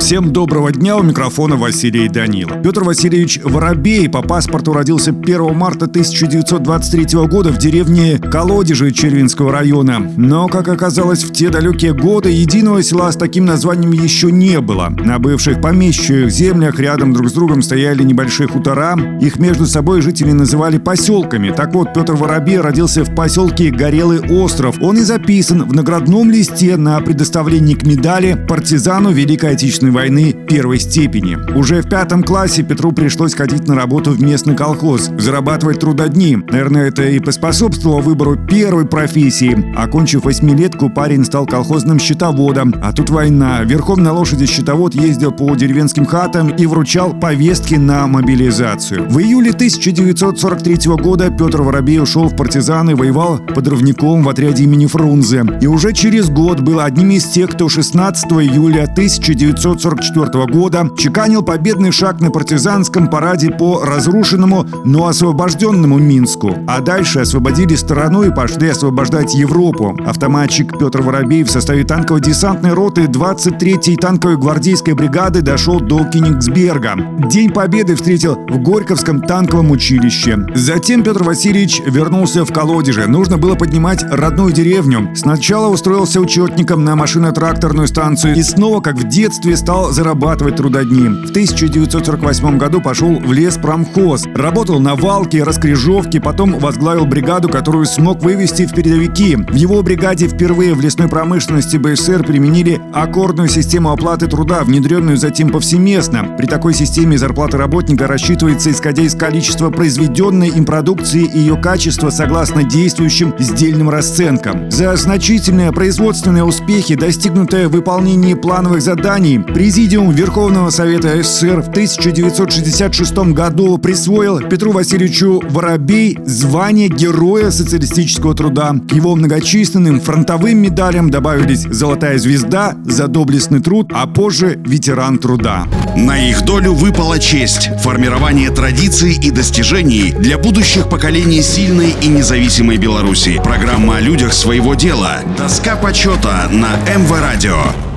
Всем доброго дня, у микрофона Василий Данилов. Петр Васильевич Воробей по паспорту родился 1 марта 1923 года в деревне Колодежи Червинского района. Но, как оказалось, в те далекие годы единого села с таким названием еще не было. На бывших помещичьих землях рядом друг с другом стояли небольшие хутора. Их между собой жители называли поселками. Так вот, Петр Воробей родился в поселке Горелый остров. Он и записан в наградном листе на предоставлении к медали партизану Великой Отечественной Отечественной войны первой степени. Уже в пятом классе Петру пришлось ходить на работу в местный колхоз, зарабатывать трудодни. Наверное, это и поспособствовало выбору первой профессии. Окончив восьмилетку, парень стал колхозным счетоводом. А тут война. Верхом на лошади счетовод ездил по деревенским хатам и вручал повестки на мобилизацию. В июле 1943 года Петр Воробей ушел в партизаны, воевал подрывником в отряде имени Фрунзе. И уже через год был одним из тех, кто 16 июля 1943 1944 года чеканил победный шаг на партизанском параде по разрушенному, но освобожденному Минску. А дальше освободили страну и пошли освобождать Европу. Автоматчик Петр Воробей в составе танково-десантной роты 23-й танковой гвардейской бригады дошел до Кенигсберга. День Победы встретил в Горьковском танковом училище. Затем Петр Васильевич вернулся в Колодеже. Нужно было поднимать родную деревню. Сначала устроился учетником на машино-тракторную станцию и снова, как в детстве, стал стал зарабатывать трудодни. В 1948 году пошел в лес промхоз. Работал на валке, раскрежовке, потом возглавил бригаду, которую смог вывести в передовики. В его бригаде впервые в лесной промышленности БССР применили аккордную систему оплаты труда, внедренную затем повсеместно. При такой системе зарплата работника рассчитывается исходя из количества произведенной им продукции и ее качества согласно действующим сдельным расценкам. За значительные производственные успехи, достигнутые в выполнении плановых заданий, Президиум Верховного Совета СССР в 1966 году присвоил Петру Васильевичу Воробей звание Героя социалистического труда. К его многочисленным фронтовым медалям добавились «Золотая звезда» за доблестный труд, а позже «Ветеран труда». На их долю выпала честь – формирование традиций и достижений для будущих поколений сильной и независимой Беларуси. Программа о людях своего дела. Доска почета на МВ Радио.